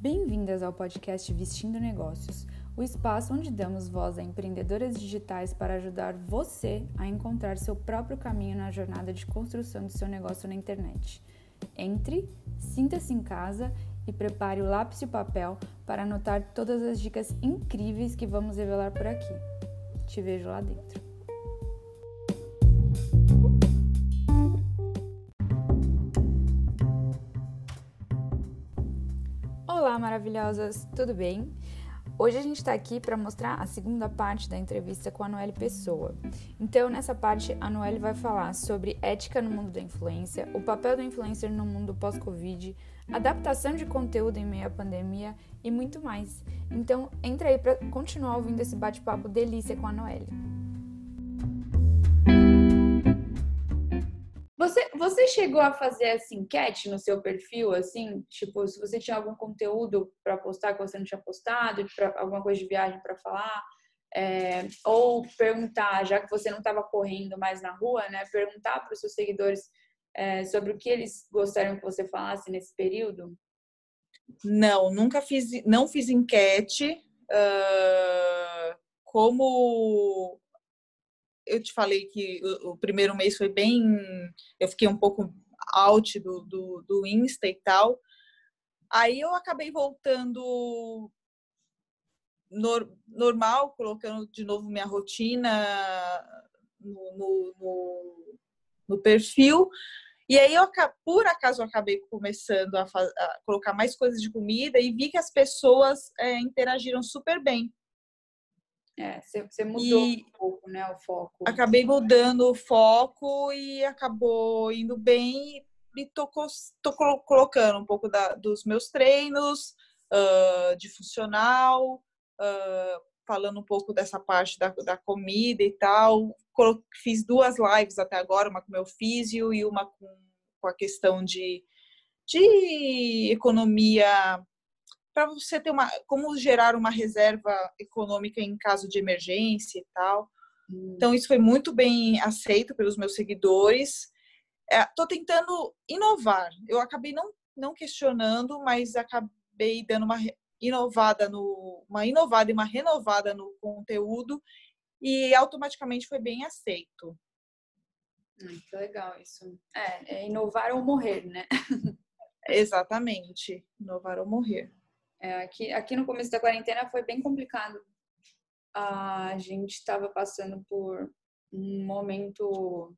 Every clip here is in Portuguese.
Bem-vindas ao podcast Vestindo Negócios, o espaço onde damos voz a empreendedoras digitais para ajudar você a encontrar seu próprio caminho na jornada de construção do seu negócio na internet. Entre, sinta-se em casa e prepare o lápis e o papel para anotar todas as dicas incríveis que vamos revelar por aqui. Te vejo lá dentro. Maravilhosas, tudo bem? Hoje a gente está aqui para mostrar a segunda parte da entrevista com a Noelle Pessoa. Então, nessa parte, a Noelle vai falar sobre ética no mundo da influência, o papel do influencer no mundo pós-Covid, adaptação de conteúdo em meio à pandemia e muito mais. Então, entra aí para continuar ouvindo esse bate-papo delícia com a Noelle. Você, você chegou a fazer essa enquete no seu perfil, assim, tipo, se você tinha algum conteúdo para postar que você não tinha postado, pra, alguma coisa de viagem para falar, é, ou perguntar, já que você não estava correndo mais na rua, né, perguntar para os seus seguidores é, sobre o que eles gostariam que você falasse nesse período? Não, nunca fiz, não fiz enquete. Uh, como eu te falei que o, o, primeiro mês foi bem. Eu fiquei um pouco out do, do, do Insta e tal. Aí eu acabei voltando nor, normal, colocando de novo minha rotina no, no, no, no perfil. E aí, eu, por acaso, eu acabei começando a, a, colocar mais coisas de comida e vi que as pessoas é, interagiram super bem. É, você mudou e um pouco, né, o foco. Acabei mudando o foco e acabou indo bem e tô, tô colocando um pouco da, dos meus treinos uh, de funcional, uh, falando um pouco dessa parte da, da comida e tal. Fiz duas lives até agora, uma com meu físio e uma com, com a questão de, de economia para você ter uma como gerar uma reserva econômica em caso de emergência e tal. Hum. Então isso foi muito bem aceito pelos meus seguidores. Estou é, tentando inovar. Eu acabei não não questionando, mas acabei dando uma inovada no uma inovada e uma renovada no conteúdo e automaticamente foi bem aceito. Hum, que legal isso. É, é inovar ou morrer, né? Exatamente, inovar ou morrer. É, aqui, aqui no começo da quarentena foi bem complicado. A gente estava passando por um momento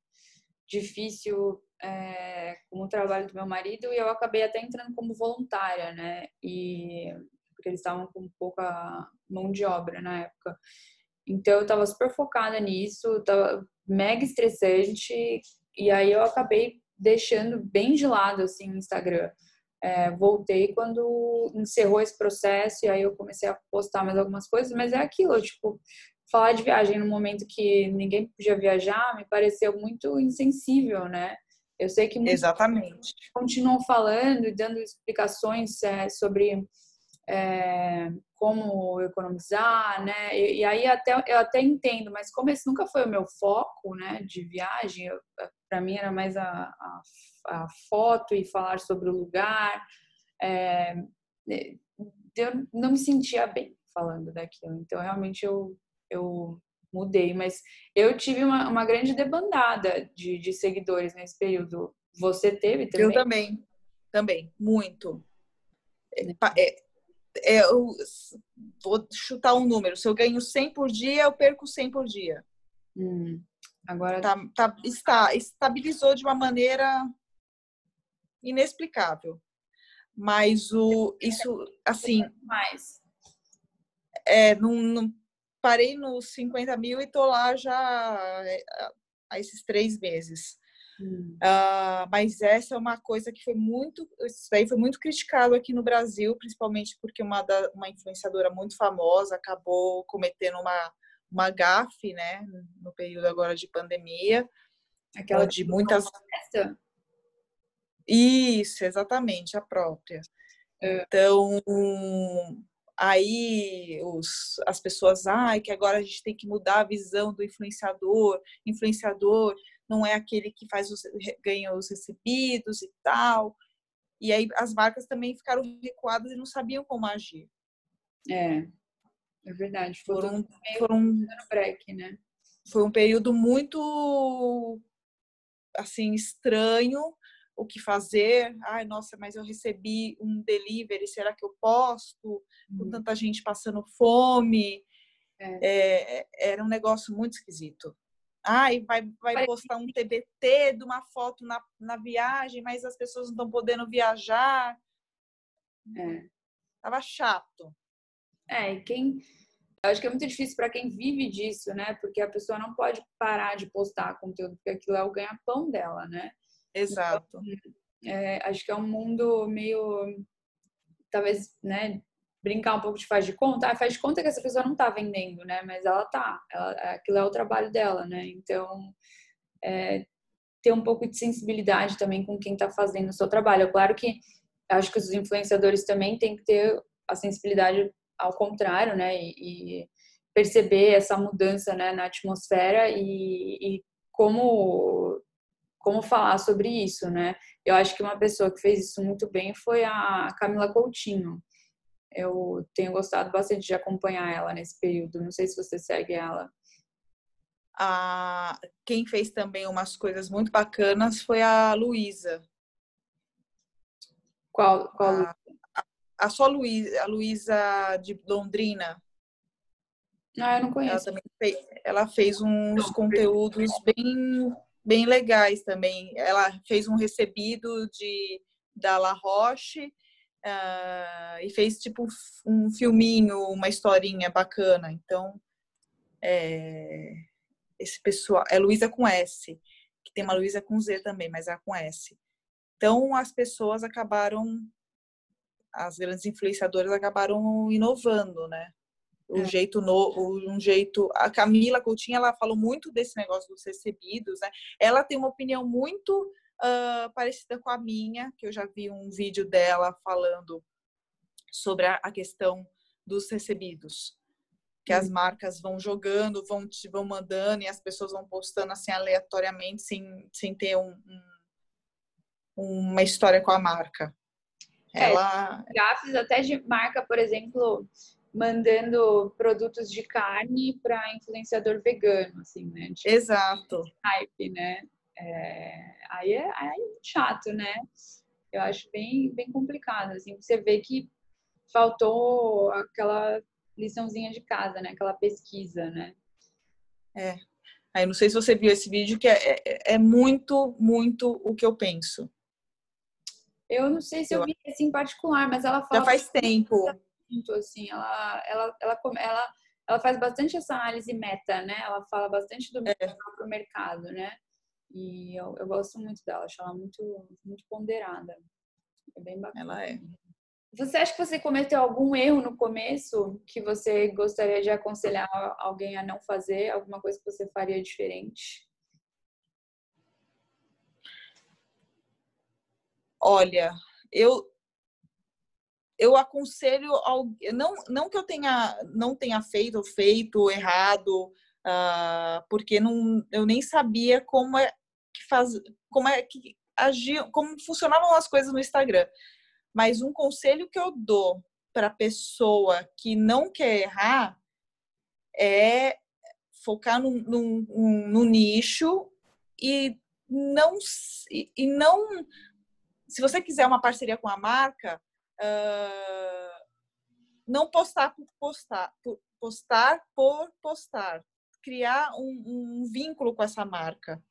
difícil é, com o trabalho do meu marido e eu acabei até entrando como voluntária, né? E porque eles estavam com pouca mão de obra na época. Então eu estava super focada nisso, tava mega estressante e aí eu acabei deixando bem de lado assim o Instagram. É, voltei quando encerrou esse processo e aí eu comecei a postar mais algumas coisas, mas é aquilo, tipo, falar de viagem no momento que ninguém podia viajar me pareceu muito insensível, né? Eu sei que Exatamente. continuam falando e dando explicações é, sobre é, como economizar, né? E, e, aí até eu até entendo, mas como esse nunca foi o meu foco, né, de viagem, para mim era mais a, a a foto e falar sobre o lugar. É, eu não me sentia bem falando daquilo. Então, realmente, eu, eu mudei. Mas eu tive uma, uma grande debandada de, de seguidores nesse período. Você teve também? Eu também. Também. Muito. É, é, é, eu vou chutar um número. Se eu ganho 100 por dia, eu perco 100 por dia. Hum, agora tá, tá, está, estabilizou de uma maneira inexplicável. Mas o isso assim mais é não, não parei nos 50 mil e tô lá já é, há esses três meses. Hum. Uh, mas essa é uma coisa que foi muito, isso daí foi muito criticado aqui no Brasil, principalmente porque uma, da, uma influenciadora muito famosa acabou cometendo uma, uma gafe, né, no período agora de pandemia. Aquela de muitas. Festa? Isso, exatamente, a própria. É. Então, aí os, as pessoas, ai, que agora a gente tem que mudar a visão do influenciador. Influenciador não é aquele que faz os, ganha os recebidos e tal. E aí as marcas também ficaram recuadas e não sabiam como agir. É, é verdade. Foram, foram break, né? Foi um período muito assim estranho o que fazer. Ai, nossa, mas eu recebi um delivery, será que eu posto? Com uhum. tanta gente passando fome. É. É, era um negócio muito esquisito. Ai, vai, vai postar um TBT de uma foto na, na viagem, mas as pessoas não estão podendo viajar. É. Tava chato. É, e quem. Eu acho que é muito difícil para quem vive disso, né? Porque a pessoa não pode parar de postar conteúdo, porque aquilo é o ganha-pão dela, né? Exato. Então, é, acho que é um mundo meio. Talvez, né? Brincar um pouco de faz de conta. Ah, faz de conta que essa pessoa não tá vendendo, né? Mas ela tá. Ela, aquilo é o trabalho dela, né? Então, é, ter um pouco de sensibilidade também com quem tá fazendo o seu trabalho. É claro que acho que os influenciadores também têm que ter a sensibilidade ao contrário, né? E, e perceber essa mudança né, na atmosfera e, e como como falar sobre isso, né? Eu acho que uma pessoa que fez isso muito bem foi a Camila Coutinho. Eu tenho gostado bastante de acompanhar ela nesse período. Não sei se você segue ela. Ah, quem fez também umas coisas muito bacanas foi a Luísa. Qual? qual a, a, a só Luísa, a Luísa de Londrina. Ah, eu não conheço. Ela também fez, ela fez uns não, conteúdos bem bem legais também. Ela fez um recebido de da La Roche uh, e fez tipo um filminho, uma historinha bacana. Então, é, esse pessoal é Luísa com S, que tem uma Luísa com Z também, mas é com S. Então, as pessoas acabaram, as grandes influenciadoras acabaram inovando, né? um é. jeito novo, um jeito. A Camila Coutinho ela falou muito desse negócio dos recebidos, né? Ela tem uma opinião muito uh, parecida com a minha, que eu já vi um vídeo dela falando sobre a, a questão dos recebidos, que as hum. marcas vão jogando, vão te vão mandando e as pessoas vão postando assim aleatoriamente sem, sem ter um, um, uma história com a marca. É, ela é, até de marca, por exemplo, mandando produtos de carne para influenciador vegano, assim, né? Tipo, Exato. Hype, né? É, aí, é, aí é chato, né? Eu acho bem, bem complicado, assim, você vê que faltou aquela liçãozinha de casa, né? Aquela pesquisa, né? É. Aí não sei se você viu esse vídeo, que é, é, é muito, muito o que eu penso. Eu não sei se eu, eu vi esse em particular, mas ela fala. Já faz tempo muito, assim, ela, ela, ela, ela, ela faz bastante essa análise meta, né? Ela fala bastante do é. mercado, né? E eu, eu gosto muito dela, acho ela muito, muito ponderada. É bem bacana. Ela é. Você acha que você cometeu algum erro no começo que você gostaria de aconselhar alguém a não fazer? Alguma coisa que você faria diferente? Olha, eu eu aconselho ao, não não que eu tenha não tenha feito ou feito errado uh, porque não eu nem sabia como é que faz como é que agiam como funcionavam as coisas no Instagram mas um conselho que eu dou para pessoa que não quer errar é focar no, no, no nicho e não e não se você quiser uma parceria com a marca uh, não postar por postar, por postar por postar, criar um, um vínculo com essa marca.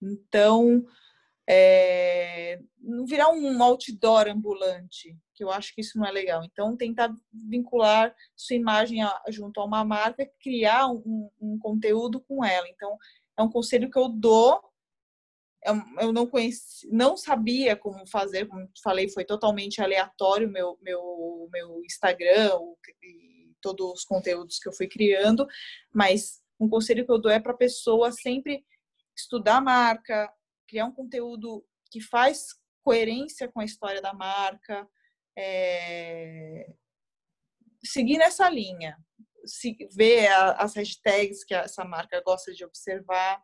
Então, é, não virar um outdoor ambulante, que eu acho que isso não é legal. Então, tentar vincular sua imagem a, junto a uma marca, criar um, um, conteúdo com ela. Então, é um conselho que eu dou eu não conheci, não sabia como fazer, como falei, foi totalmente aleatório meu meu meu Instagram e todos os conteúdos que eu fui criando, mas um conselho que eu dou é para a pessoa sempre estudar a marca, criar um conteúdo que faz coerência com a história da marca, é... seguir nessa linha, ver as hashtags que essa marca gosta de observar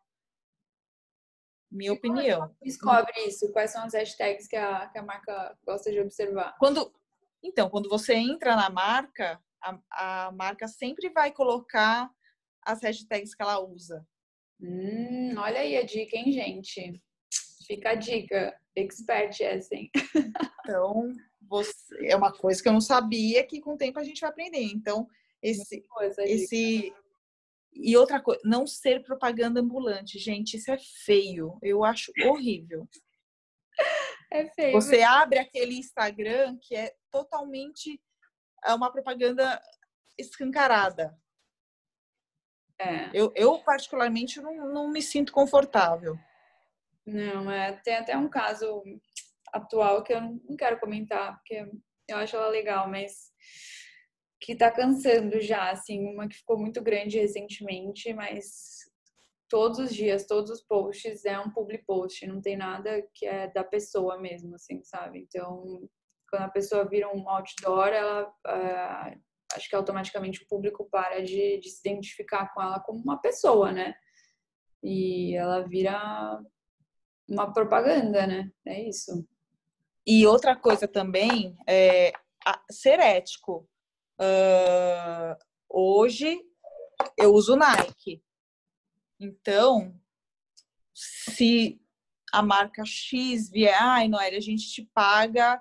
Minha opinião. Descobre isso. Quais são as hashtags que a, que a marca gosta de observar? Quando, então, quando você entra na marca, a, a marca sempre vai colocar as hashtags que ela usa. Hum, olha aí a dica, hein, gente? Fica a dica. Expert essa, hein? Então, você, é uma coisa que eu não sabia que com o tempo a gente vai aprender. Então, esse, esse e outra coisa, não ser propaganda ambulante, gente, isso é feio. Eu acho horrível. É feio. Você abre aquele Instagram que é totalmente é uma propaganda escancarada. É. Eu, eu particularmente, não, não me sinto confortável. Não, é, tem até um caso atual que eu não quero comentar, porque eu acho ela legal, mas que tá cansando já, assim, uma que ficou muito grande recentemente, mas todos os dias, todos os posts é um public post, não tem nada que é da pessoa mesmo, assim, sabe? Então, quando a pessoa vira um outdoor, ela uh, acho que automaticamente o público para de, de, se identificar com ela como uma pessoa, né? E ela vira uma propaganda, né? É isso. E outra coisa também é ser ético. Uh, hoje eu uso Nike. Então, se a marca X vier, ai, Noelle, a gente te paga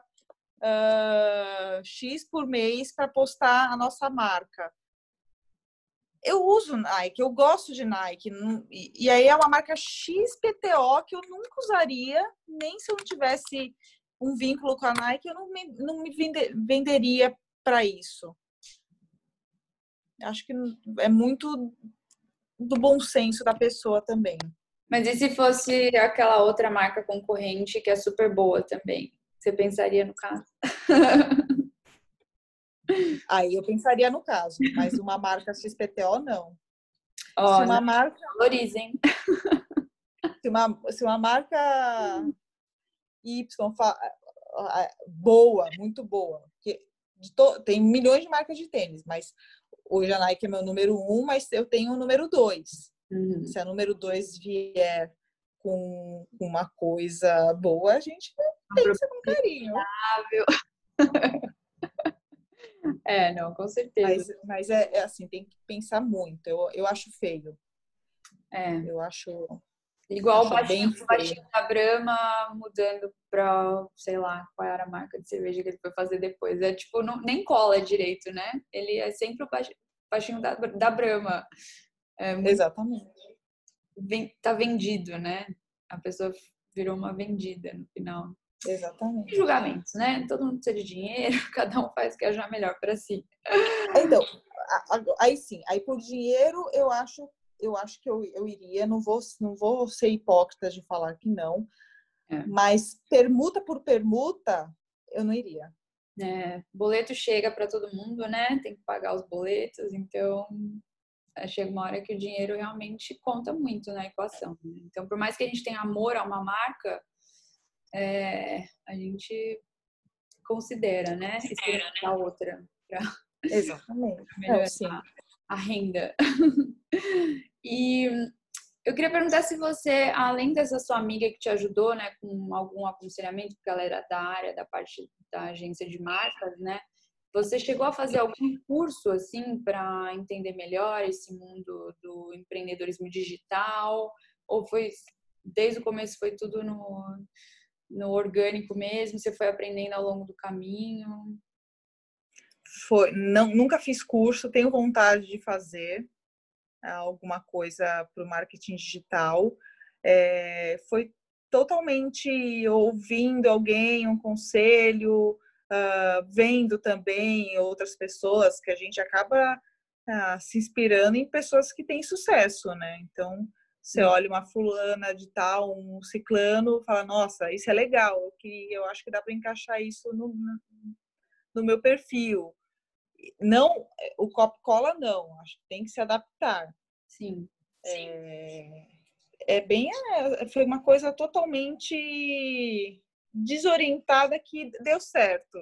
uh, X por mês para postar a nossa marca. Eu uso Nike, eu gosto de Nike, e, aí é uma marca XPTO que eu nunca usaria, nem se eu não tivesse um vínculo com a Nike, eu não me, não me vende, venderia para isso. Acho que é muito do bom senso da pessoa também. Mas e se fosse aquela outra marca concorrente que é super boa também? Você pensaria no caso? Aí eu pensaria no caso, mas uma marca XPTO não. Oh, se uma marca valorizem. Se uma, se uma marca Y boa, muito boa, que tem milhões de marcas de tênis, mas hoje a Nike é meu número um, mas eu tenho o número dois. Uhum. Se a número dois vier com uma coisa boa, a gente pensa com carinho. É, não, com certeza. Mas, mas é, é, assim, tem que pensar muito. Eu, eu acho feio. É. Eu acho. Igual acho o baixinho, baixinho da Brahma mudando pra, sei lá, qual era a marca de cerveja que ele foi fazer depois. É tipo, não, nem cola direito, né? Ele é sempre o baixinho da, da Brahma. É muito, Exatamente. Vem, tá vendido, né? A pessoa virou uma vendida no final. Exatamente. E julgamentos, né? Todo mundo precisa de dinheiro, cada um faz o que achar melhor para si. Então, aí sim, aí por dinheiro eu acho, eu acho que eu, eu iria, não vou, não vou ser hipócrita de falar que não, é. mas permuta por permuta, eu não iria. É, boleto chega para todo mundo, né? Tem que pagar os boletos, então é, chega uma hora que o dinheiro realmente conta muito na equação. Né? Então, por mais que a gente tenha amor a uma marca, é, a gente considera, né? Considera, né? a outra para Exatamente. melhorar a renda. e eu queria perguntar se você, além dessa sua amiga que te ajudou, né, com algum aconselhamento, porque ela era da área da parte da agência de marcas, né? Você chegou a fazer algum curso assim para entender melhor esse mundo do empreendedorismo digital? Ou foi desde o começo foi tudo no no orgânico mesmo? Você foi aprendendo ao longo do caminho? Foi, não, nunca fiz curso, tenho vontade de fazer alguma coisa para o marketing digital. É, foi totalmente ouvindo alguém, um conselho, uh, vendo também outras pessoas que a gente acaba uh, se inspirando em pessoas que têm sucesso, né? Então, você olha uma fulana de tal, um ciclano, fala, nossa, isso é legal, que eu acho que dá para encaixar isso no, no meu perfil. Não, o copo cola não, acho que tem que se adaptar. Sim. É, é bem, é, foi uma coisa totalmente desorientada que deu certo.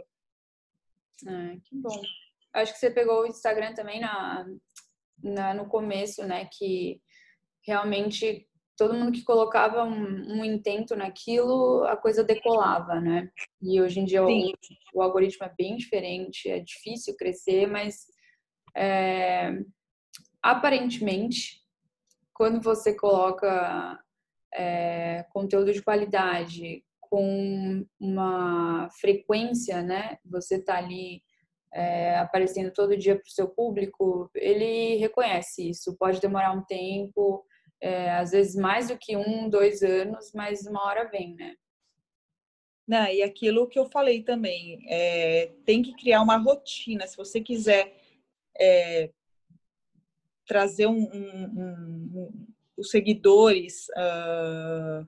Ah, que bom. Acho que você pegou o Instagram também na, na, no começo, né? Que realmente todo mundo que colocava um, um, intento naquilo, a coisa decolava, né? E hoje em dia o, o, algoritmo é bem diferente, é difícil crescer, mas é, aparentemente, quando você coloca é, conteúdo de qualidade com uma frequência, né? Você tá ali é, aparecendo todo dia para o seu público, ele reconhece isso. Pode demorar um tempo, é, às vezes mais do que um, dois anos, mas uma hora vem, né? Não, e aquilo que eu falei também, é, tem que criar uma rotina. Se você quiser é, trazer um, um, um, os seguidores uh,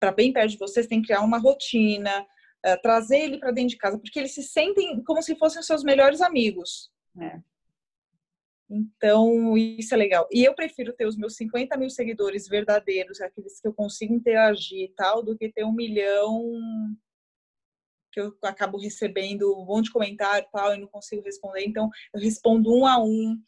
para bem perto de vocês, tem que criar uma rotina, uh, trazer ele para dentro de casa, porque eles se sentem como se fossem seus melhores amigos. É. Então, isso é legal. E eu prefiro ter os meus 50 mil seguidores verdadeiros, aqueles que eu consigo interagir e tal, do que ter um milhão que eu acabo recebendo um monte de comentário e tal e não consigo responder. Então, eu respondo um a um.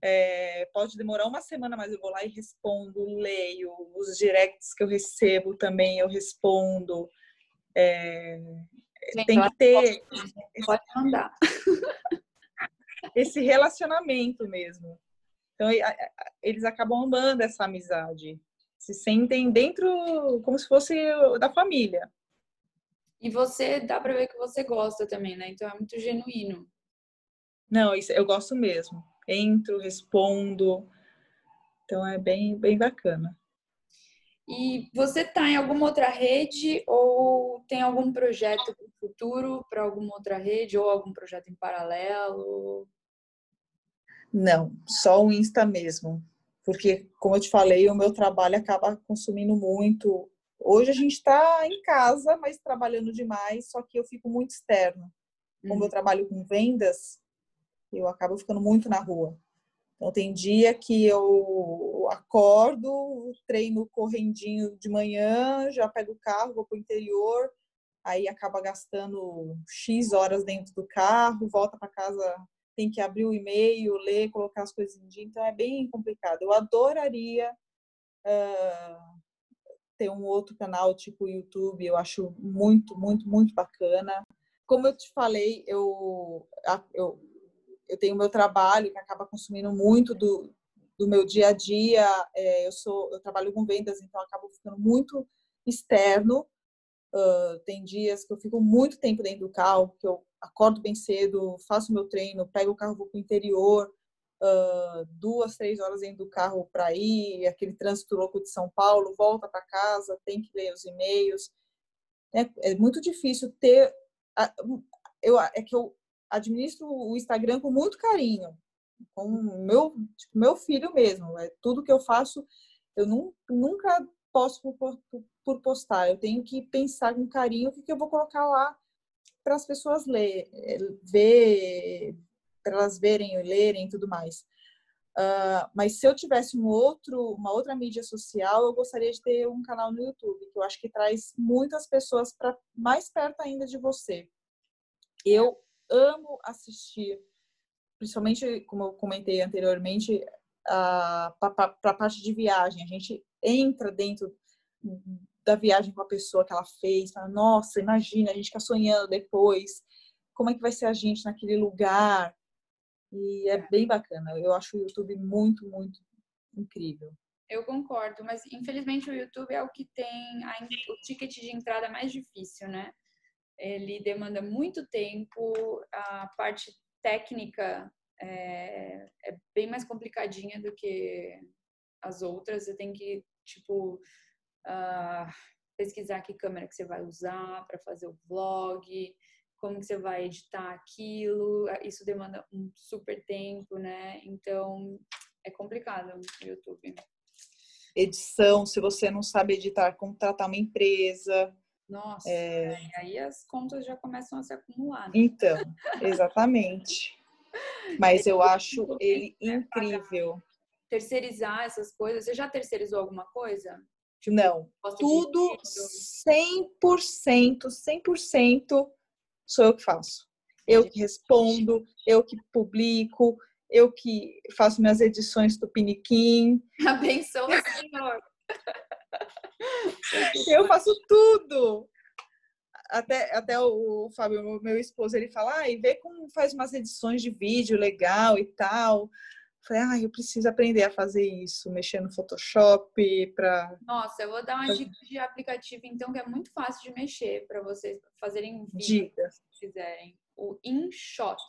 É, pode demorar uma semana, mas eu vou lá e respondo, leio. Os directs que eu recebo também eu respondo. É, Sim, tem que ter. Pode mandar. esse relacionamento mesmo. Então, eles acabam amando essa amizade. Se sentem dentro, como se fosse da família. E você, dá pra ver que você gosta também, né? Então é muito genuíno. Não, isso eu gosto mesmo. Entro, respondo. Então é bem, bem bacana. E você está em alguma outra rede ou tem algum projeto para o futuro para alguma outra rede ou algum projeto em paralelo? Não, só o Insta mesmo. Porque, como eu te falei, o meu trabalho acaba consumindo muito. Hoje a gente está em casa, mas trabalhando demais, só que eu fico muito externo. Como eu uhum. trabalho com vendas, eu acabo ficando muito na rua. Então, tem dia que eu acordo, treino correndinho de manhã, já pego o carro, vou para o interior, aí acaba gastando X horas dentro do carro, volta para casa tem que abrir o e-mail, ler, colocar as coisas em dia, então é bem complicado. Eu adoraria uh, ter um outro canal tipo o YouTube, eu acho muito, muito, muito bacana. Como eu te falei, eu, eu, eu tenho meu trabalho que acaba consumindo muito do, do meu dia a dia. É, eu sou, eu trabalho com vendas, então acabo ficando muito externo. Uh, tem dias que eu fico muito tempo dentro do carro, que eu acordo bem cedo, faço meu treino, pego o carro, vou para o interior, uh, duas, três horas dentro do carro para ir, aquele trânsito louco de São Paulo, volta para casa, tem que ler os e-mails. É, é muito difícil ter. Eu, é que eu administro o Instagram com muito carinho, com meu, tipo, meu filho mesmo. É tudo que eu faço, eu nunca posto por, por, postar. Eu tenho que pensar com carinho o que, que eu vou colocar lá para as pessoas ler, eh, ver, para elas verem e lerem e tudo mais. Uh, mas se eu tivesse um outro, uma outra mídia social, eu gostaria de ter um canal no YouTube, que eu acho que traz muitas pessoas para mais perto ainda de você. Eu amo assistir, principalmente como eu comentei anteriormente, para a parte de viagem. A gente entra dentro da viagem com a pessoa que ela fez, fala, nossa, imagina, a gente fica sonhando depois, como é que vai ser a gente naquele lugar. E é, é bem bacana. Eu acho o YouTube muito, muito incrível. Eu concordo, mas infelizmente o YouTube é o que tem a, o ticket de entrada mais difícil, né? Ele demanda muito tempo, a parte técnica é, é bem mais complicadinha do que as outras. Você tem que, tipo, uh, pesquisar que câmera que você vai usar para fazer o vlog, como que você vai editar aquilo. Isso demanda um super tempo, né? Então é complicado o YouTube. Edição, se você não sabe editar, contratar uma empresa. Nossa, é... É, aí as contas já começam a se acumular. Né? Então, exatamente. Mas eu acho ele incrível. Terceirizar essas coisas. Você já terceirizou alguma coisa? Tipo, não, tudo 100%, 100% sou eu que faço. Eu que respondo, eu que publico, eu que faço minhas edições do Piniquim. Abençoa o Senhor. eu faço tudo. Até, até o, o Fábio, meu esposo, ele fala, ah, e vê como faz umas edições de vídeo legal e tal. Falei, ah, eu preciso aprender a fazer isso, mexer no Photoshop para. Nossa, eu vou dar uma dica de aplicativo, então, que é muito fácil de mexer para vocês fazerem vídeo, Dica. se quiserem. O InShot.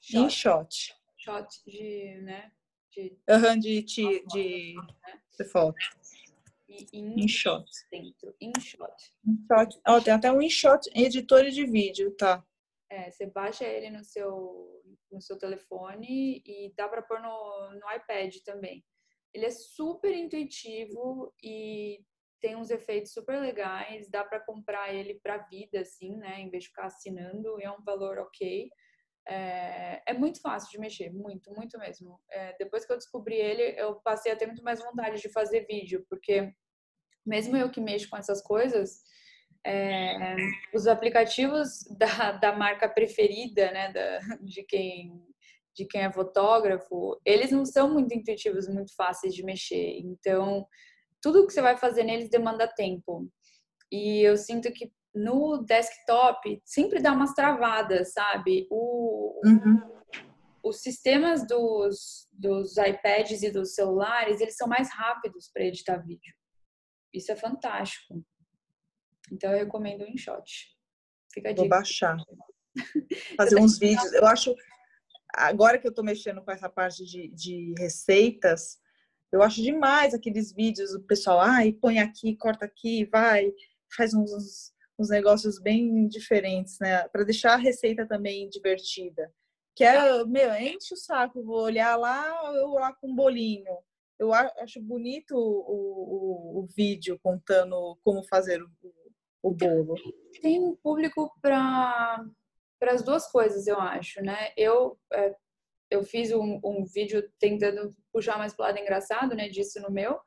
Shot. InShot. Shot de, né? De, uhum, de, de, de, né? de foto. E InShot. Dentro. InShot. InShot. Oh, tem até um InShot editor de vídeo, tá? É, você baixa ele no seu no seu telefone e dá para pôr no, no iPad também. Ele é super intuitivo e tem uns efeitos super legais, dá para comprar ele para vida, assim, né? Em vez de ficar assinando, é um valor ok. É, é muito fácil de mexer, muito, muito mesmo. É, depois que eu descobri ele, eu passei a ter muito mais vontade de fazer vídeo, porque mesmo eu que mexo com essas coisas, é, os aplicativos da, da marca preferida, né, da, de quem de quem é fotógrafo, eles não são muito intuitivos, muito fáceis de mexer. Então, tudo que você vai fazer neles demanda tempo. E eu sinto que no desktop sempre dá umas travadas, sabe? O, uhum. Os sistemas dos, dos iPads e dos celulares, eles são mais rápidos para editar vídeo. Isso é fantástico. Então eu recomendo o InShot. Fica a Vou baixar. Fazer uns vídeos. Eu acho, agora que eu estou mexendo com essa parte de, de receitas, eu acho demais aqueles vídeos do pessoal, ai, põe aqui, corta aqui, vai, faz uns, uns negócios bem diferentes, né? Para deixar a receita também divertida. Que é, meu, enche o saco, vou olhar lá, eu lá com um bolinho. Eu acho bonito o, o, o vídeo contando como fazer o, o bolo? Tem um público para para as duas coisas, eu acho, né? Eu é, eu fiz um, um, vídeo tentando puxar mais para o lado engraçado, né, disso no meu,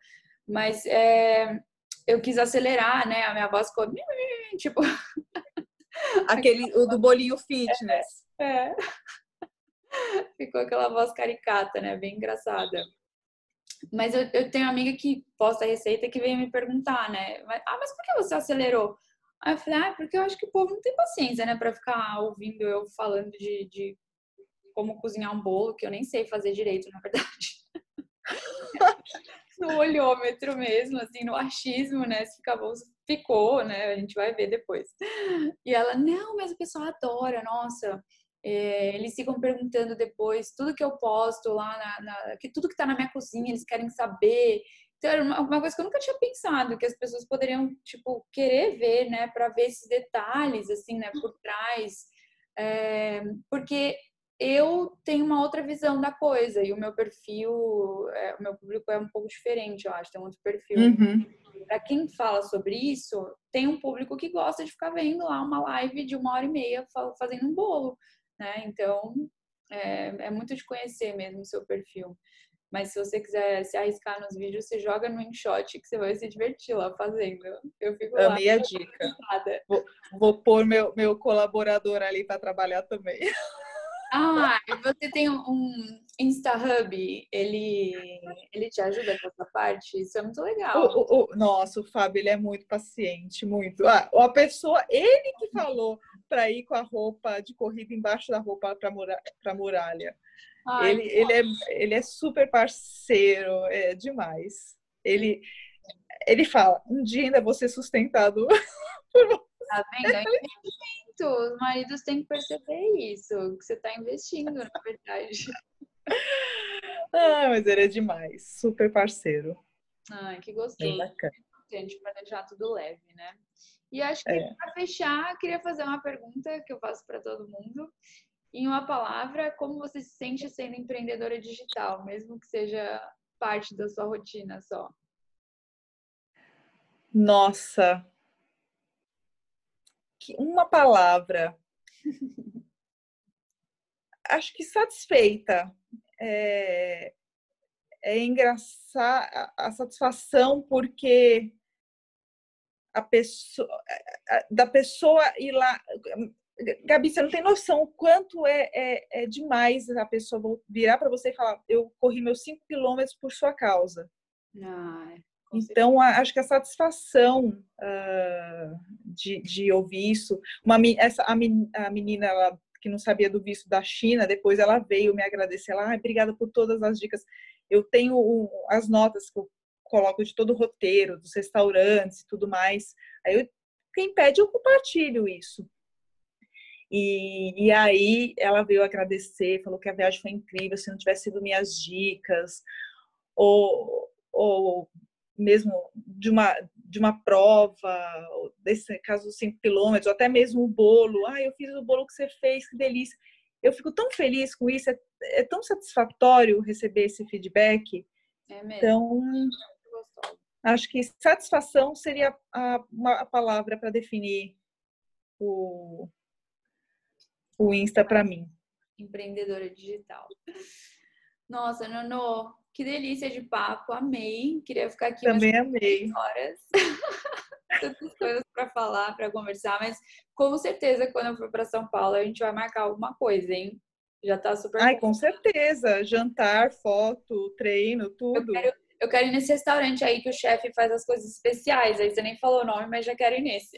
mas é, eu quis acelerar, né? A minha voz ficou tipo aquele o do bolinho fitness. É, é. Ficou aquela voz caricata, né? Bem engraçada. Mas eu, eu tenho uma amiga que posta receita que veio me perguntar, né? Ah, mas por que você acelerou? Aí eu falei, ah, porque eu acho que o povo não tem paciência, né, para ficar ouvindo eu falando de, de como cozinhar um bolo, que eu nem sei fazer direito, na verdade. no olhômetro mesmo, assim, no achismo, né? Se ficar bom, ficou, né? A gente vai ver depois. E ela, não, mas o pessoal adora, nossa. É, eles ficam perguntando depois tudo que eu posto lá, na, na, que tudo que tá na minha cozinha, eles querem saber. Então, era uma, uma, coisa que eu nunca tinha pensado, que as pessoas poderiam, tipo, querer ver, né, para ver esses detalhes, assim, né, por trás. É, porque eu tenho uma outra visão da coisa e o meu perfil, é, o meu público é um pouco diferente, eu acho, tem um outro perfil. Uhum. Para quem fala sobre isso, tem um público que gosta de ficar vendo lá uma live de uma hora e meia fazendo um bolo, né? Então, é, é muito de conhecer mesmo o seu perfil. Mas se você quiser se arriscar nos vídeos, você joga no InShot que você vai se divertir lá fazendo. Eu fico lá. Amei a dica. Vou, vou pôr meu, meu colaborador ali para trabalhar também. Ah, você tem um InstaHub, ele, ele te ajuda com essa parte? Isso é muito legal. O, o, o, nossa, o Fábio, ele é muito paciente, muito. Ah, a pessoa, ele que falou para ir com a roupa de corrida embaixo da roupa para a muralha. Ai, ele, ele, é, ele é super parceiro, é demais. Ele, ele fala, um dia ainda vou ser sustentado Tá vendo? Investimento. Os maridos têm que perceber isso, que você está investindo, na verdade. Ah, mas ele é demais, super parceiro. Ai, que gostoso. Bem bacana. Gente, para deixar tudo leve, né? E acho que é. para fechar, queria fazer uma pergunta que eu faço para todo mundo, em uma palavra, como você se sente sendo empreendedora digital, mesmo que seja parte da sua rotina só? Nossa, uma palavra. Acho que satisfeita. É, é engraçar a satisfação porque a pessoa da pessoa ir lá Gabi, você não tem noção o quanto é, é, é demais a pessoa virar para você e falar: Eu corri meus 5 quilômetros por sua causa. Ah, então, acho que a satisfação uh, de, de ouvir isso. Uma, essa, a, menina ela, que não sabia do visto da China, depois ela veio me agradecer. Ela, ah, obrigada por todas as dicas. Eu tenho um, as notas que eu coloco de todo o roteiro, dos restaurantes e tudo mais. Aí, eu, quem pede, eu compartilho isso. E, e, aí ela veio agradecer, falou que a viagem foi incrível, se não tivesse sido minhas dicas, ou, ou mesmo de uma, de uma prova, desse caso 5 quilômetros, até mesmo o bolo. Ah, eu fiz o bolo que você fez, que delícia. Eu fico tão feliz com isso, é, é tão satisfatório receber esse feedback. É mesmo. Então, acho que satisfação seria a, uma, a palavra para definir o, o Insta para mim. Empreendedora digital. Nossa, Nono, que delícia de papo, amei. Queria ficar aqui Também amei. horas. Tantas coisas para falar, para conversar, mas com certeza quando eu for para São Paulo a gente vai marcar alguma coisa, hein? Já tá super. Ai, com certeza. Jantar, foto, treino, tudo. Eu quero, eu quero ir nesse restaurante aí que o chefe faz as coisas especiais. Aí você nem falou o nome, mas já quero ir nesse.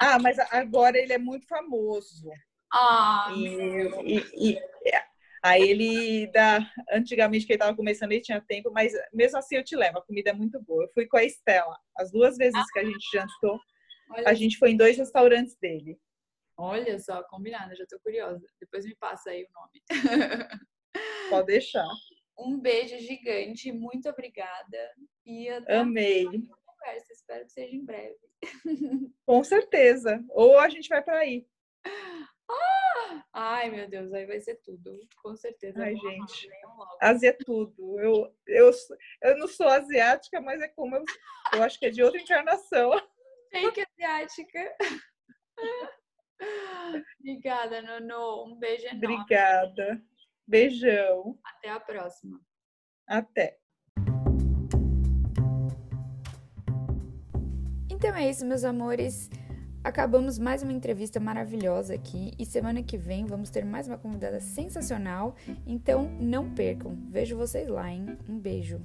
ah, mas agora ele é muito famoso. Ah, e, e, e, Aí ele dá. Antigamente, que ele estava começando, ele tinha tempo, mas mesmo assim eu te levo, a comida é muito boa. Eu fui com a Estela. As duas vezes ah, que a gente jantou, a gente, foi em dois restaurantes dele. Olha só, combinado, já estou curiosa. Depois me passa aí o nome. Pode deixar. Um beijo gigante, muito obrigada. E Amei. Conversa. Espero que seja em breve. Com certeza. Ou a gente vai para aí. Ai, meu Deus, aí vai ser tudo, com certeza. Ai, gente, Ásia é tudo. Eu, eu, eu não sou asiática, mas é como eu, eu acho que é de outra encarnação. Fake asiática. Obrigada, Nono. Um beijo enorme. Obrigada. Beijão. Até a próxima. Até. Então é isso, meus amores. Acabamos mais uma entrevista maravilhosa aqui e semana que vem vamos ter mais uma convidada sensacional. Então não percam. Vejo vocês lá, hein? Um beijo.